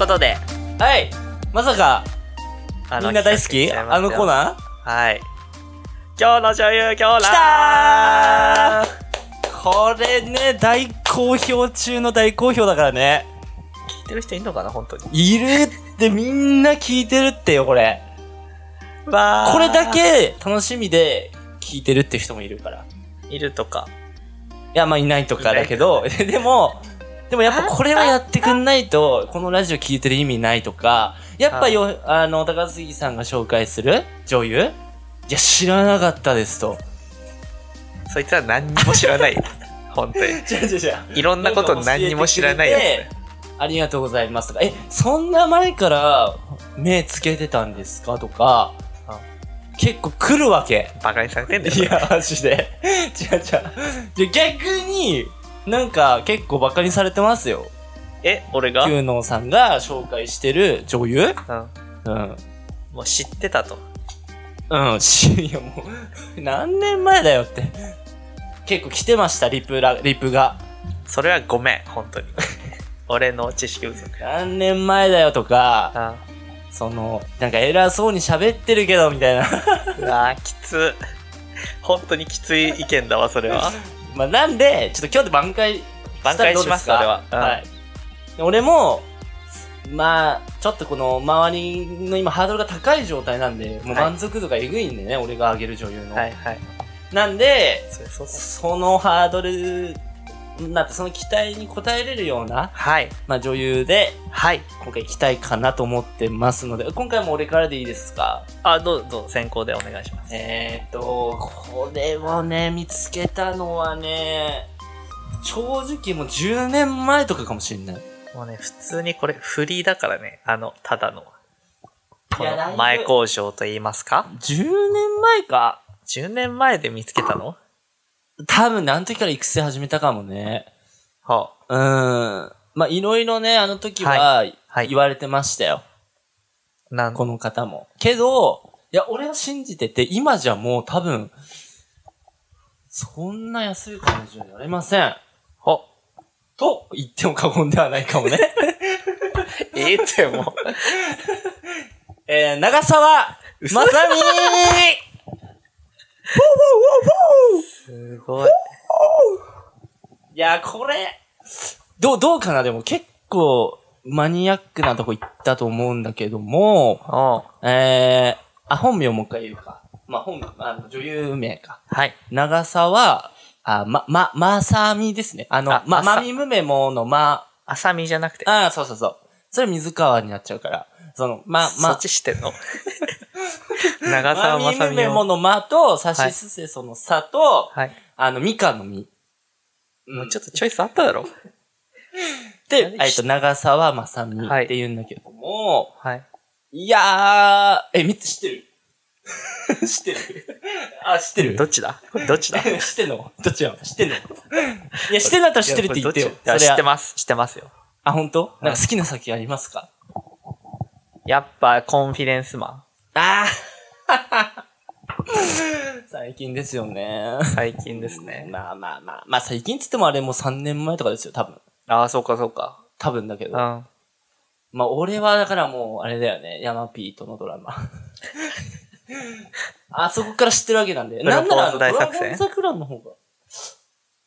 ことで、はい。まさか、あみんな大好き？あのコーナー？はい。今日の女優、今日来たーこれね、大好評中の大好評だからね。聞いてる人いんのかな、本当に？いるってみんな聞いてるってよ、これ。わーこれだけ楽しみで聞いてるって人もいるから。いるとか。いや、まあいないとかだけど、でも、でもやっぱこれはやってくんないと、このラジオ聞いてる意味ないとか、やっぱよ、あの、高杉さんが紹介する女優？いや、知らなかったですと。そいつは何にも知らないよ。本当に。違う違う違う。いろんなこと何にも知らないやつね。ありがとうございますとか、え、そんな前から目つけてたんですかとかあ、結構来るわけ。バカにされてんだよ。いや、マジで。違う違う。で逆に、なんか結構バカにされてますよ。え、俺が？キューノーさんが紹介してる女優？うん。うん。もう知ってたと。うん、し、いやもう、何年前だよって。結構来てました、リプラ、リプが。それはごめん、本当に。俺の知識不足。何年前だよとか、あその、なんか偉そうに喋ってるけど、みたいな。うわーきつ。本当にきつい意見だわ、それは。まあ、なんで、ちょっと今日で挽回挽回します。したらどう俺は。はい。で俺も、まあ、ちょっとこの周りの今ハードルが高い状態なんで、もうはい満足度がえぐいんでね、俺が上げる女優の。はいはい。なんで、そのハードル、なんてその期待に応えれるような、はい。まあ女優で、はい。今回行きたいかなと思ってますので、今回も俺からでいいですか？あ、どうぞ、先行でお願いします。えーっと、これをね、見つけたのはね、正直もう10年前とかかもしれない。もうね、普通にこれ、フリーだからね。あの、ただの。この前工場と言いますか？10年前か ?10 年前で見つけたの？多分、何時から育成始めたかもね。はうーん。まあ、いろいろね、あの時は、はい言われてましたよ。あ。なん？この方も。けど、いや、俺は信じてて、今じゃもう多分、そんな安い感じになれません。ほ、と言っても過言ではないかもね。ええってもう。えー、長澤まさみ すごい。いや、これ、どう、どうかな？でも結構、マニアックなとこ行ったと思うんだけども、えー、あ、本名もう一回言うか。まあ、本、あの、女優名か。はい。長澤、あ、ま、ま、まさみですね。あの、ま、あまさまみむめものま、あさみじゃなくて。あーそうそうそう。それ水川になっちゃうから。その、ま、まそっ、ち知ってんの？長澤まさみを。のまと、さしすせそのさと、はい。あの、みかんのみ。もうちょっとチョイスあっただろ？で、何えっと、長澤まさみはいって言うんだけども、はい。い、やー、え、みつ知ってる？知ってる？あ、知ってる？どっちだ？どっちだ？知ってんの？どっちよ知ってんの？いや、知ってんだったら知ってるって言ってよ。知ってます。知ってますよ。あ、本当？なんか好きな酒ありますか？やっぱ、コンフィデンスマああ 最近ですよね。ン。最近ですね。まあまあまあ。まあ最近っつってもあれもう3年前とかですよ、多分。ああ、そうかそうか。多分だけど。うん。まあ俺はだからもう、あれだよね。ヤマピーとのドラマ。あそこから知ってるわけなんで。なんならあの、ドラゴン桜の方が、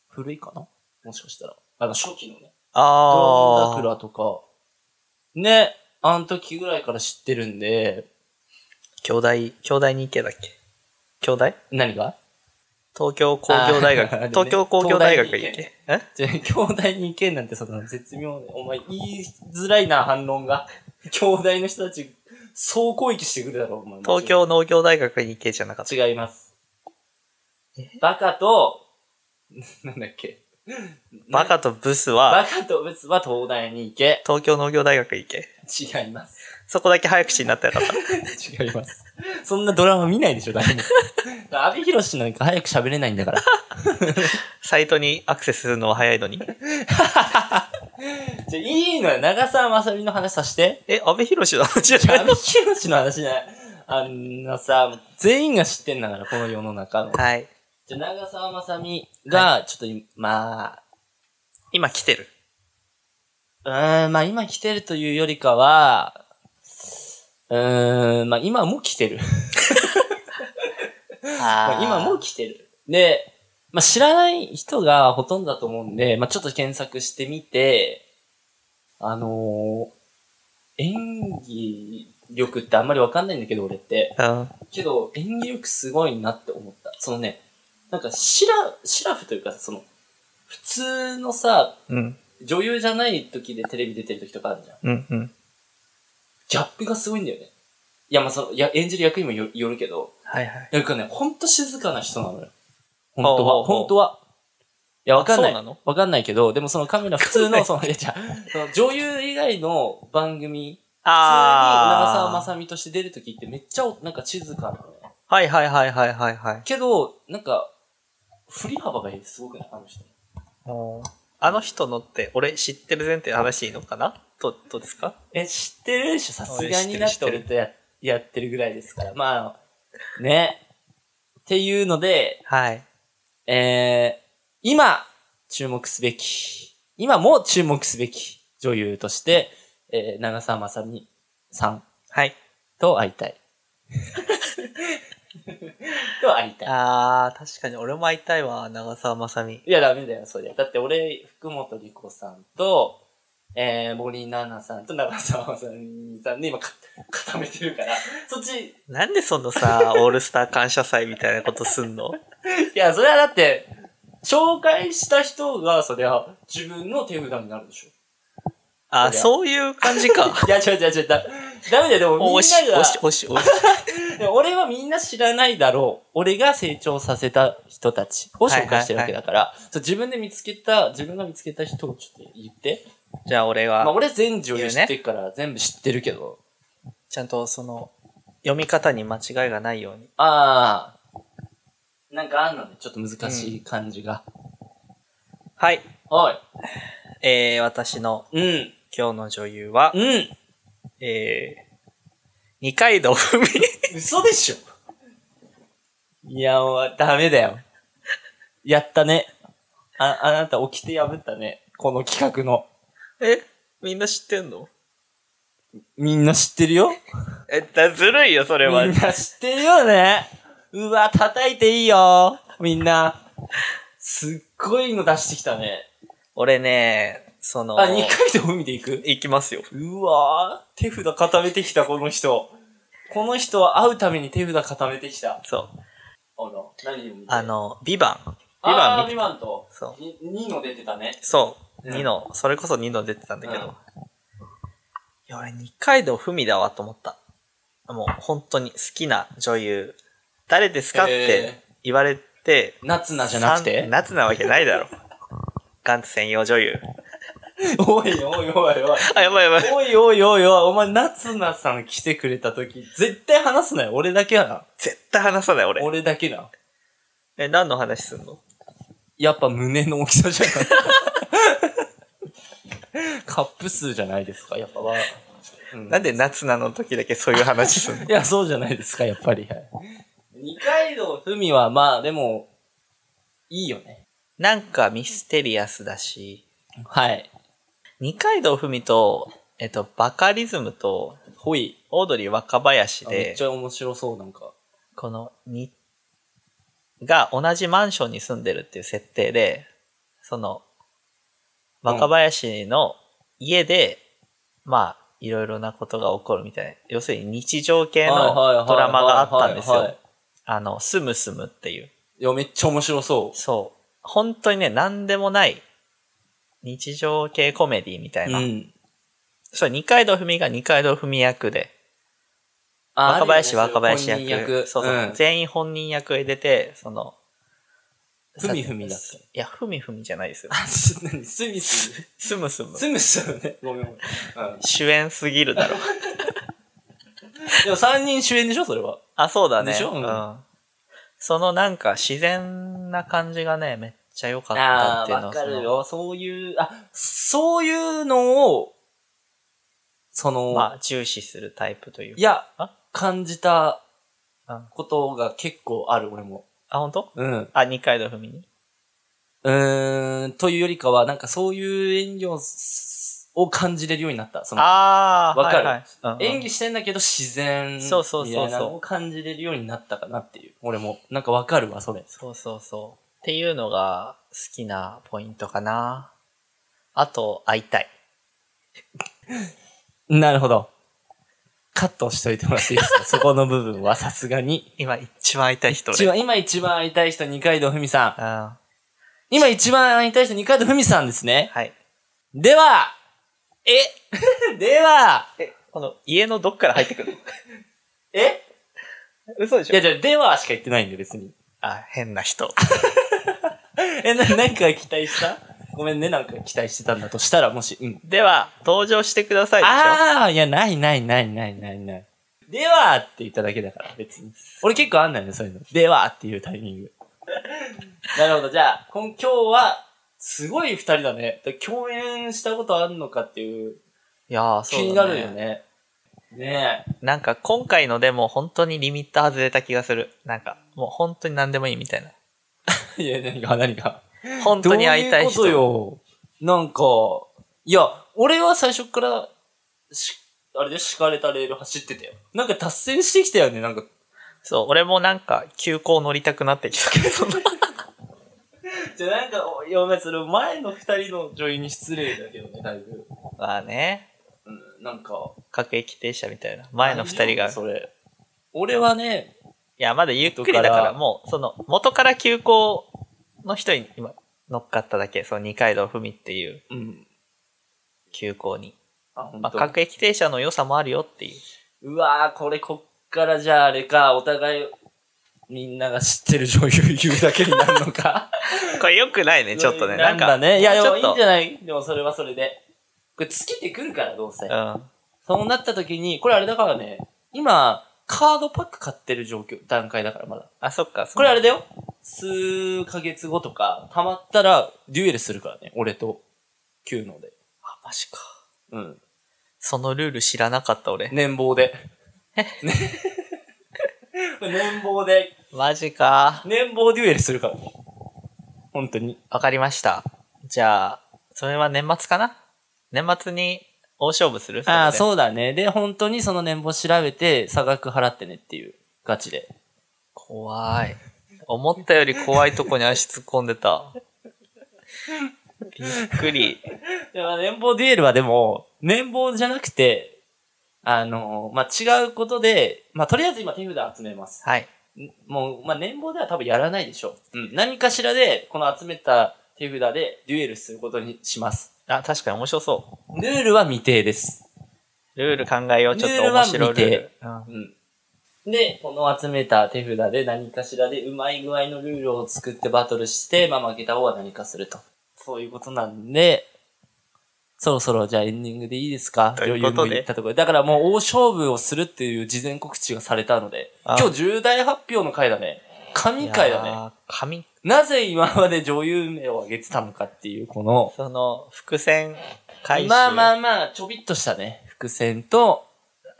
古いかな？もしかしたら。あの、初期のね。ドラゴンああ。桜とか、ね、あの時ぐらいから知ってるんで、兄弟、兄弟に行けだっけ？兄弟何が？東京工業大学。東京工業大学に行け。え？じゃあ、兄弟に行けんなんてその絶妙で、お前言いづらいな、反論が。兄弟の人たち、総攻撃してくるだろう、お前。東京農業大学に行けじゃなかった。違います。バカと、なんだっけ？バカとブスバは、カと別は東大に行け。東京農業大学行け。違います。そこだけ早口になったらよかった。違います。そんなドラマ見ないでしょ、誰も。阿部寛なんか早く喋れないんだから。サイトにアクセスするのは早いのに。じゃあ、いいのよ。長澤まさみの話させて。え、安倍博士の話じゃない？阿部寛の話じゃない。あんなさ、全員が知ってんだから、この世の中の。はい。じゃあ、長澤まさみが、ちょっと今、まあ、今来てる？うーん、まあ今来てるというよりかは、うーん、まあ今も来てる。まあ今も来てる。で、まあ知らない人がほとんどだと思うんで、まあちょっと検索してみて、あのー演技力ってあんまりわかんないんだけど、俺って。うん。けど、演技力すごいなって思った。そのね、なんかシラ、シラフというか、その、普通のさ、うん。女優じゃない時でテレビ出てる時とかあるじゃん。うん。うん。ギャップがすごいんだよね。いや、まあ、その、いや、演じる役にもよよるけど、はいはい。なんかね、ほんと静かな人なのよ。本当ほうほうは、ほう本当は。いや、わかんない。そうなの？わかんないけど、でもそのカメラ普通の、その、いや、じゃあその女優以外の番組、普通に長澤まあさみとして出る時ってめっちゃ、なんか静かなのね。あ。はいはいはいはいはいはい。けど、なんか、振り幅がすごくないあの人。あの人のって、俺知ってる前提で話いいのかな？どどうですか？え、知ってるでしょさすがになっててる俺とややってるぐらいですから。まあ、ね。っていうので、はい。えー、今、注目すべき、今も注目すべき女優として、えー、長澤まさみさんはい。と会いたい。と会いたい。あー、確かに俺も会いたいわ、長澤まさみ。いや、ダメだよ、それ。だって俺、福本莉子さんと、えー、森七菜さんと長澤まさみさんで今か、固めてるから、そっち、いなんでそのさ、オールスター感謝祭みたいなことすんの？や、それはだって、紹介した人が、そりゃ、自分の手札になるでしょ。あ、そういう感じか。いや、違う違う違う。だ ダメだよ、でもみんおし、ながおし、おし、おし。でも俺はみんな知らないだろう。俺が成長させた人たちを紹介してるわけだから、そう自分で見つけた、自分が見つけた人をちょっと言って。じゃあ俺は、まあ俺全女優知ってるから全部知ってるけど。ちゃんとその、読み方に間違いがないように。ああ。なんかあんのね、ちょっと難しい感じが。はい。おい。えー、私のうん。今日の女優は、うん。えー、二階堂ふみ。嘘でしょいや、もうダメだよ。やったね。あ、あなた起きて破ったね。この企画の。え？みんな知ってんの？みんな知ってるよえ、だ、ずるいよ、それはみん。な知ってるよね。うわ、叩いていいよ。みんな。すっごいの出してきたね。俺ね、その、あ、二回で海で行く？行きますよ。うわ手札固めてきた、この人。この人は会うために手札固めてきた。そう。あら、何を見てあ、の、ビバン。ビバあーン見て、ビバンと、そう。に2の出てたね。そう。うん2の、それこそ2の出てたんだけど。うんいや、俺二階堂ふみだわと思った。もう本当に好きな女優。誰ですかっへて言われて、夏菜じゃなくて？夏なわけないだろ。ガンツ専用女優。おいおいおいおい。あ、やばいやばい。おいおいおいおい、お前、夏菜さん来てくれた時、絶対話すなよ。俺だけやな。絶対話さない俺。俺だけな。え、何の話すんの？やっぱ胸の大きさじゃない。カップ数じゃないですか、やっぱは。うんなんで夏なの時だけそういう話すんの？いや、そうじゃないですか、やっぱり。はい二階堂ふみは、まあ、でも、いいよね。なんかミステリアスだし、はい。二階堂ふみと、えっと、バカリズムと、ほい。オードリー若林であめっち、ゃ面白そう、なんか。このに、が同じマンションに住んでるっていう設定で、その、若林の家で、まあ、いろいろなことが起こるみたいな、要するに日常系のドラマがあったんですよ。あの、スムスムっていう。いや、めっちゃ面白そう。そう。本当にね、なんでもない、日常系コメディみたいな。うん。そう、二階堂ふみが二階堂ふみ役で、あ若林若林役。本人役。そうそう、ん全員本人役で出て、その、ふみふみだっけ？いや、ふみふみじゃないですよ。あ、す、なに、スミス。スムスム。スミスよね。ごめんごめん。うん。主演すぎるだろ。でも三人主演でしょ、それは。あ、そうだね。でしょ？うんん。そのなんか自然な感じがね、めっちゃ良かったっていうのわかるよ。そういう、あ、そういうのを、その、まあ、重視するタイプというか。いやあ、感じたうんことが結構ある、俺も。あ、本当？うん。あ、二階堂ふみに？うーん、というよりかは、なんかそういう演技をすを感じれるようになった。そのああ、わかる？はいはい演技してんだけど自然みたそうそうそうそういなのを感じれるようになったかなっていう。俺も、なんかわかるわ、それ。そうそうそう。っていうのが好きなポイントかな。あと、会いたい。なるほど。カットしといてもらっていいですか？そこの部分はさすがに。今一番会いたい人一番今一番会いたい人、二階堂ふみさん。うん。は今一番会いたい人、二階堂ふみさんですね。い。では、え？では、え、この家のどっから入ってくるの？え？嘘でしいや、じゃあ、ではしか言ってないんで、別に。あ、変な人。え、な、なんか期待した？ごめんね、なんか期待してたんだとしたら、もし、うん。では、登場してくださいでしょああ、いや、ないないないないないない。ではって言っただけだから、別に。俺結構あんないね、そういうの。ではっていうタイミング。なるほど、じゃあ、今今日は、すごい二人だね。だ共演したことあるのかっていう、いやー、そうだね気になるよね。ねなんか今回のでも本当にリミッター外れた気がする。なんか、もう本当に何でもいいみたいな。え。いや、何か、何か。本当に会いたい人。どういうことよ。なんか、いや、俺は最初から、し、あれで敷かれたレール走ってたよ。なんか達成してきたよね、なんか。そう、俺もなんか急行乗りたくなってきたけど、じゃあなんか、おいや、お前それ前の二人の女優に失礼だけどね、だいぶ。まあね、うん、なんか。各駅停車みたいな。前の二人が。いそれ。俺はね、や、まだゆっくりだか、ららもう、その、元から急行の人に今乗っかっただけ、その二階堂ふみっていううん。急行に。あ、ほんまあ、と。各駅停車の良さもあるよっていう。うわー、これこっからじゃああれか、お互い、みんなが知ってる女優言うだけになるのか。これ良くないね、ちょっとね。なんか、だね。いや、でもいいんじゃない？でもそれはそれで。これ尽きてくるから、どうせ。うん。そうなった時に、これあれだからね、今、カードパック買ってる状況、段階だからまだ。あ、そっか。これあれだよ。数ヶ月後とか、溜まったら、デュエルするからね。俺と、キューノで。あ、マジか。うん。そのルール知らなかった俺。年俸で。ね 年俸で、マジか。年俸デュエルするからね。本当に。わかりました。じゃあ、それは年末かな？年末に大勝負する？ああ、う。そうだね。で、本当にその年俸調べて、差額払ってねっていう、ガチで。怖い。思ったより怖いとこに足突っ込んでた。びっくり。でも年俸デュエルはでも、年俸じゃなくて、あの、まあ、違うことで、まあ、とりあえず今手札集めます。はい。んもう、まあ、年俸では多分やらないでしょう。うん。何かしらで、この集めた手札でデュエルすることにします。あ、確かに面白そルールは未定です。う。ルール考えよう。ちょっと面白いルール。うんうん。で、この集めた手札で何かしらでうまい具合のルールを作ってバトルして、まあ負けた方は何かすると。そういうことなんで、そろそろじゃあエンディングでいいですか？ということで余裕も言ったところで。だからもう大勝負をするっていう事前告知がされたので、あ今日重大発表の回だね。神回だね。神、なぜ今まで女優名を挙げてたのかっていう、この、その、伏線回収。まあまあまあ、ちょびっとしたね、伏線と、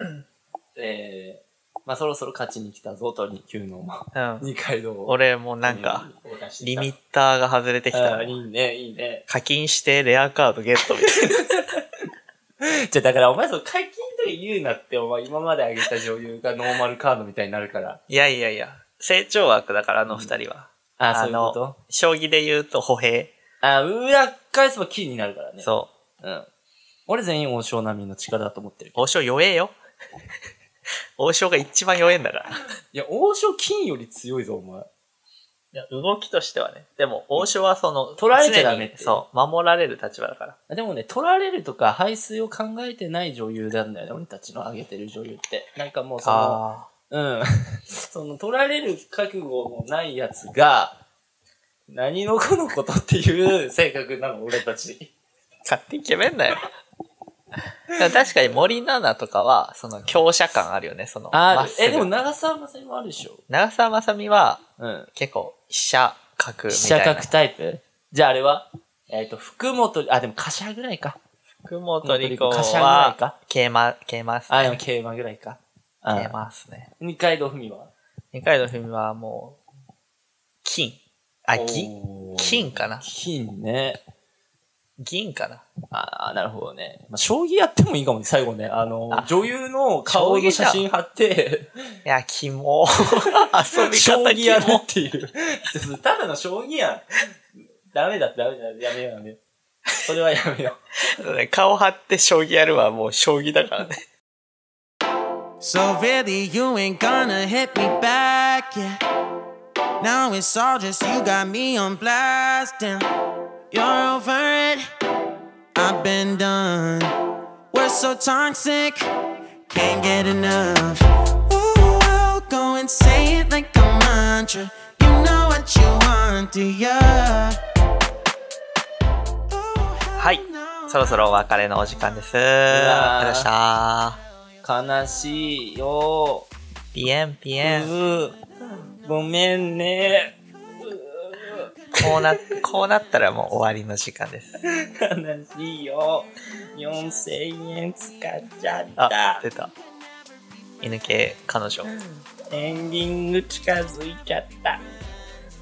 えー、まあそろそろ勝ちに来たぞと、2級のうん。二階堂を。俺もなんか、うん、リミッターが外れてきたいいね、いいね。課金してレアカードゲットみたいな。じゃあだからお前その解禁とか言うなって、お前今まで挙げた女優がノーマルカードみたいになるから。いやいやいや、成長枠だから、あの二人は。あ、あそういうこと？将棋で言うと歩兵。あ、裏返せば金になるからね。そう。う。うん。俺全員王将並みの力だと思ってる。王将弱えよ。王将が一番弱えんだから。いや、王将金より強いぞ、お前。いや動きとしてはね。でも、王将はその、取られちゃダメって常にそう、守られる立場だから。でもね、取られるとか排水を考えてない女優なんだよね、俺たちの挙げてる女優って。なんかもうその、あうん。その、取られる覚悟もないやつが、何のこのことっていう性格なの、俺たち。あ。勝手に決めんなよ。確かに森七菜とかは、その強者感あるよね、その。あえ、でも長澤まさみもあるでしょ。長澤まさみは、うん。結構、飛車角み飛たいな。車角タイプじゃああれはえっ、と、福本、あ、でも貨車ぐらいか。福本理子貨車ぐらいは、か。桂馬、桂馬っすあ、でもね。桂馬ぐらいか。桂あ馬っすね。二階堂ふみは？二階堂ふみはもう、金。あ、銀金かな？金ね。銀かな？ああ、なるほどね。まあ、将棋やってもいいかもね、最後ね。あの、あ女優の顔の写真貼って、いや、キモ。遊び将方棋やるっ。ていう。ただの将棋やん。ダメだってダメだ。やめようやめよう。それはやめよう。顔張って将棋やるはもう将棋だからね。So really, you ain't gonna hit me back, yeah. Now it's all just you got me on blast, and you're over it. I've been done. We're so toxic, can't get enough. Ooh, I'll go and say it like a mantra. You know what you want, do ya? はい。そろそろお別れのお時間です。ありがとうございました。 悲しいよ。ピエンピエン。ごめんね。こうな、こうなったらもう終わりの時間です。悲しいよ。4000円使っちゃっあた、。出た。犬系彼女。エンディング近づいちゃった。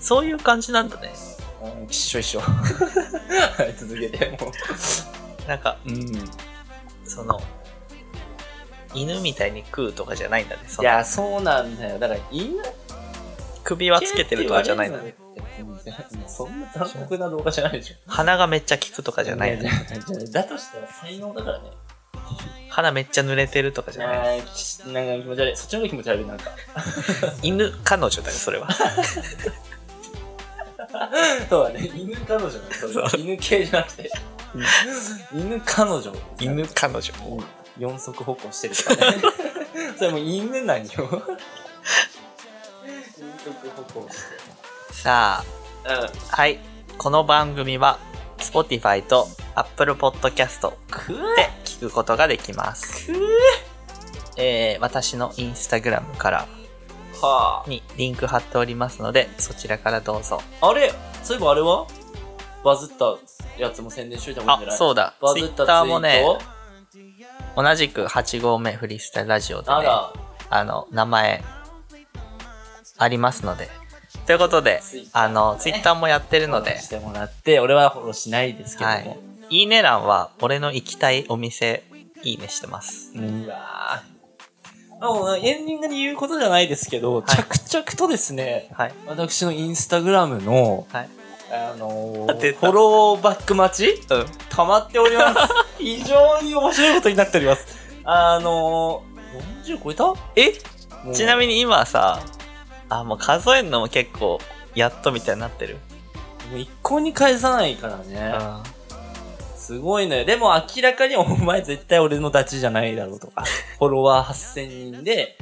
そういう感じなんだね。うん一緒一緒。はい、続けて、もなんか、う。うん。その、犬みたいに食うとかじゃないんだね。そのいや、そうなんだよ。だから、犬首輪つけてるとかじゃないんだね。そんな残酷な動画じゃないでしょ。鼻がめっちゃ効くとかじゃないんだね。やだとしたら才能だからね。鼻めっちゃ濡れてるとかじゃない。あーきなんか気持ち悪い。そっちの方が気持ち悪い、なんか。犬彼女だよ、それは。そうだね。犬彼女ね。それは犬系じゃなくて。犬彼女。犬彼女。うん四足歩行してるとかね。それもう犬なんよ。四足歩行して。さあ、うん。はい。この番組は、Spotify と Apple Podcast くで聞くことができます。えー、私のインスタグラムからはにリンク貼っておりますので、そちらからどうぞ。あ。あれ？そういえばあれは？バズったやつも宣伝しといた方がいいんじゃない？あ、そうだ。バズったツイ Twitter もね、ート同じく8号目フリースタイルラジオでね、あら、あの、名前、ありますので。ということで Twitter、あの、ツイッターもやってるのでしてもらって、俺はフォローしないですけども。はい。いいね欄は、俺の行きたいお店、いいねしてます。うわぁ。もうエンディングに言うことじゃないですけど、い着々とですね、はい。私のインスタグラムの、はい。あのーフォローバック待ち？うん。溜まっております。非常に面白いことになっております。あのー、40超えた？え？ちなみに今さ、あ、もう数えるのも結構、やっとみたいになってる。もう一向に返さないからうね。ん。すごいのよ。でも明らかにお前絶対俺のダチじゃないだろうとか。フォロワー8000人で、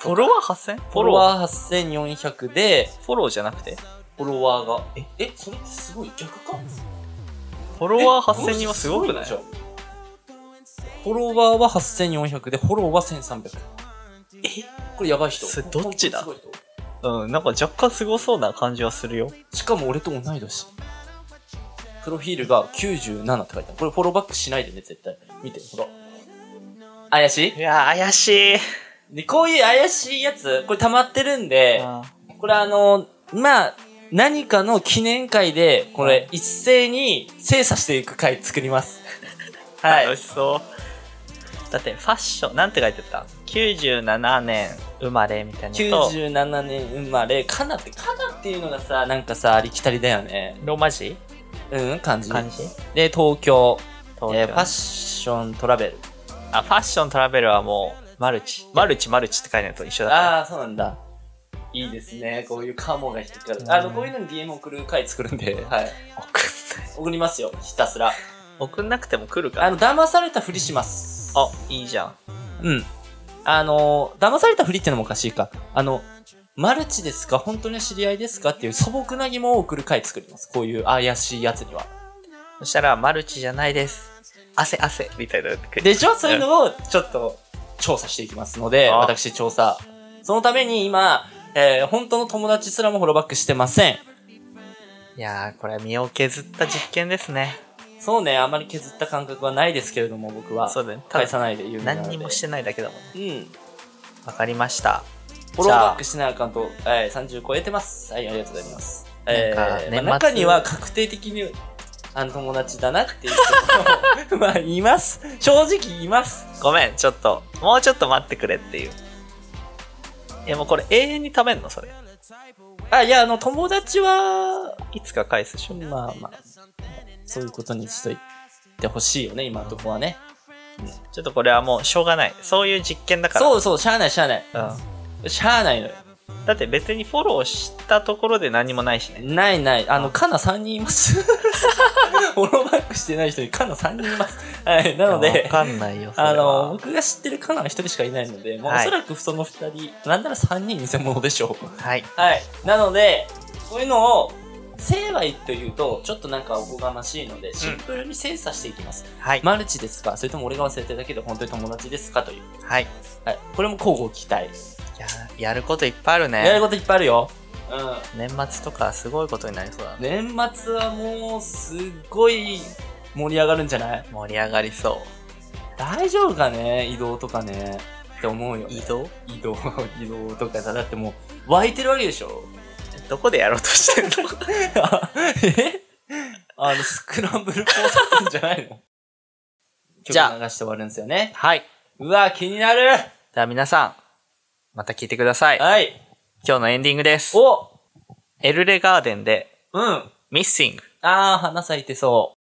フォロワー 8000? フォロワー8400で、フォローじゃなくて？フォロワーが、え、え、それってすごい？逆か？フォロワー8000人はすごくない？でしょフォロワーは8400で、フォローは1300。え？これやばい人。それどっちだ？うん、なんか若干すごそうな感じはするよ。しかも俺と同い年。プロフィールが97って書いてある。これフォローバックしないでね、絶対。見て、ほら。怪しい？いやー、怪しい。で、こういう怪しいやつ、これ溜まってるんで、あこれあの、まあ、何かの記念会で、これ一斉に精査していく会作ります。はい。楽しそう。だって、ファッション、なんて書いてた ?97 年生まれみたいなのと、97年生まれ、カナって、カナっていうのがさ、なんかさ、ありきたりだよね。ローマ字？うん、感じ。漢字？で、東京。東京えーファッショントラベル。あ、ファッショントラベルはもう、マルチ。マルチ、マルチって書いてあると一緒だ。ああ、そうなんだ。いいですね。こういうカモが引っかかる。あの、こういうのに DM 送る回作るんで、はい。送りますよ、ひたすら。送んなくても来るから。あの、騙されたふりします。あ、いいじゃん。うん。あの、騙されたふりってのもおかしいか。あの、マルチですか？本当に知り合いですか？っていう素朴な疑問を送る回作ります。こういう怪しいやつには。そしたら、マルチじゃないです。汗、汗、みたいな。でしょそういうのをちょっと調査していきますので、あ私調査。そのために今、えー、本当の友達すらもフォローバックしてません。いやー、これ身を削った実験ですね。そうね、あまり削った感覚はないですけれども、僕は。そうだね。返さないで言う何にもしてないだけだもん。うん。わかりました。フォローバックしてないアカウント、えー、30超えてます。はい、ありがとうございます。えーまあ中には確定的にあの友達だなっていう人も まあ、います。正直います。ごめん、ちょっと、もうちょっと待ってくれっていう。え、もうこれ永遠に食べんの？それ。あ、いや、あの、友達は、いつか返すでしょ。まあまあ、そういうことにしといてほしいよね、今のとこはね。ちょっとこれはもうしょうがない。そういう実験だから。そうそう、しゃあないしゃあない。うしゃあないのよ。ん。だって別にフォローしたところで何もないしね。ないない。あの、カナ3人います。フォローバックしてない人にカナ3人います。はい。なのわで、かんないよ。あの、僕が知ってるカナは1人しかいないので、もうおはいそらくその2人、なんなら3人偽物でしょう。はい。はい。なので、こういうのを、成敗というと、ちょっとなんかおこがましいので、シンプルに精査していきます。はい。マルチですか？それとも俺が忘れてるだけで本当に友達ですか？という。はい。はい。これも交互期待。や、やることいっぱいあるね。やることいっぱいあるよ。うん。年末とかすごいことになりそうだね。年末はもう、すっごい盛り上がるんじゃない？盛り上がりそ大丈夫かね？移動とかね。って思うよ、う。ね。移動？移動、移動とかさ、だってもう、湧いてるわけでしょ？どこでやろうとしてんの？え？あの、スクランブル交差点じゃないの？じゃあ曲流して終わるんですよね。はい。うわ、気になるでは皆さん、また聞いてください。はい。今日のエンディングです。おエルレガーデンで、うん。ミッシング。あー、花咲いてそう。